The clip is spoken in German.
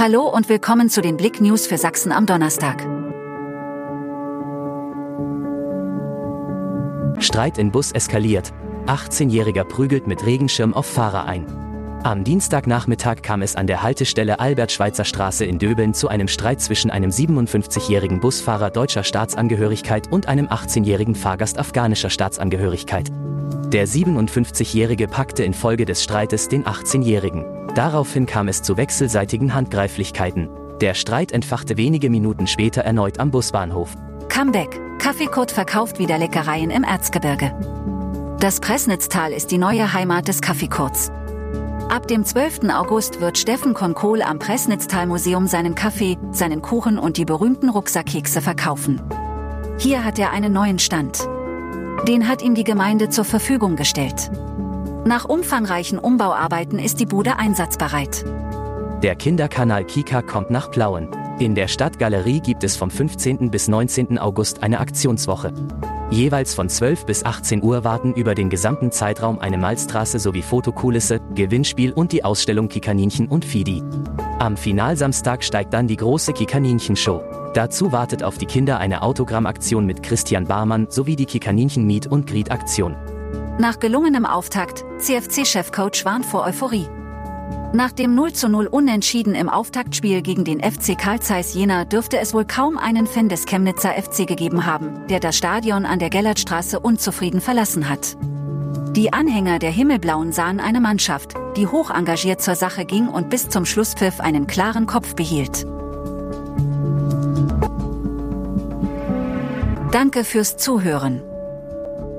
Hallo und willkommen zu den Blick News für Sachsen am Donnerstag. Streit in Bus eskaliert. 18-Jähriger prügelt mit Regenschirm auf Fahrer ein. Am Dienstagnachmittag kam es an der Haltestelle Albert-Schweitzer Straße in Döbeln zu einem Streit zwischen einem 57-jährigen Busfahrer deutscher Staatsangehörigkeit und einem 18-jährigen Fahrgast afghanischer Staatsangehörigkeit. Der 57-jährige packte infolge des Streites den 18-jährigen. Daraufhin kam es zu wechselseitigen Handgreiflichkeiten. Der Streit entfachte wenige Minuten später erneut am Busbahnhof. Comeback. Kaffeekurt verkauft wieder Leckereien im Erzgebirge. Das Pressnitztal ist die neue Heimat des Kaffeekurts. Ab dem 12. August wird Steffen Konkohl am Pressnitztal-Museum seinen Kaffee, seinen Kuchen und die berühmten Rucksackkekse verkaufen. Hier hat er einen neuen Stand. Den hat ihm die Gemeinde zur Verfügung gestellt. Nach umfangreichen Umbauarbeiten ist die Bude einsatzbereit. Der Kinderkanal Kika kommt nach Plauen. In der Stadtgalerie gibt es vom 15. bis 19. August eine Aktionswoche. Jeweils von 12 bis 18 Uhr warten über den gesamten Zeitraum eine Malstraße sowie Fotokulisse, Gewinnspiel und die Ausstellung Kikaninchen und Fidi. Am Finalsamstag steigt dann die große Kikaninchen-Show. Dazu wartet auf die Kinder eine Autogrammaktion mit Christian Barmann sowie die Kikaninchen Meet- und Greet-Aktion. Nach gelungenem Auftakt, CFC-Chefcoach warnt vor Euphorie. Nach dem 0 zu 0 Unentschieden im Auftaktspiel gegen den FC Karl Zeiss Jena dürfte es wohl kaum einen Fan des Chemnitzer FC gegeben haben, der das Stadion an der Gellertstraße unzufrieden verlassen hat. Die Anhänger der Himmelblauen sahen eine Mannschaft, die hoch engagiert zur Sache ging und bis zum Schlusspfiff einen klaren Kopf behielt. Danke fürs Zuhören.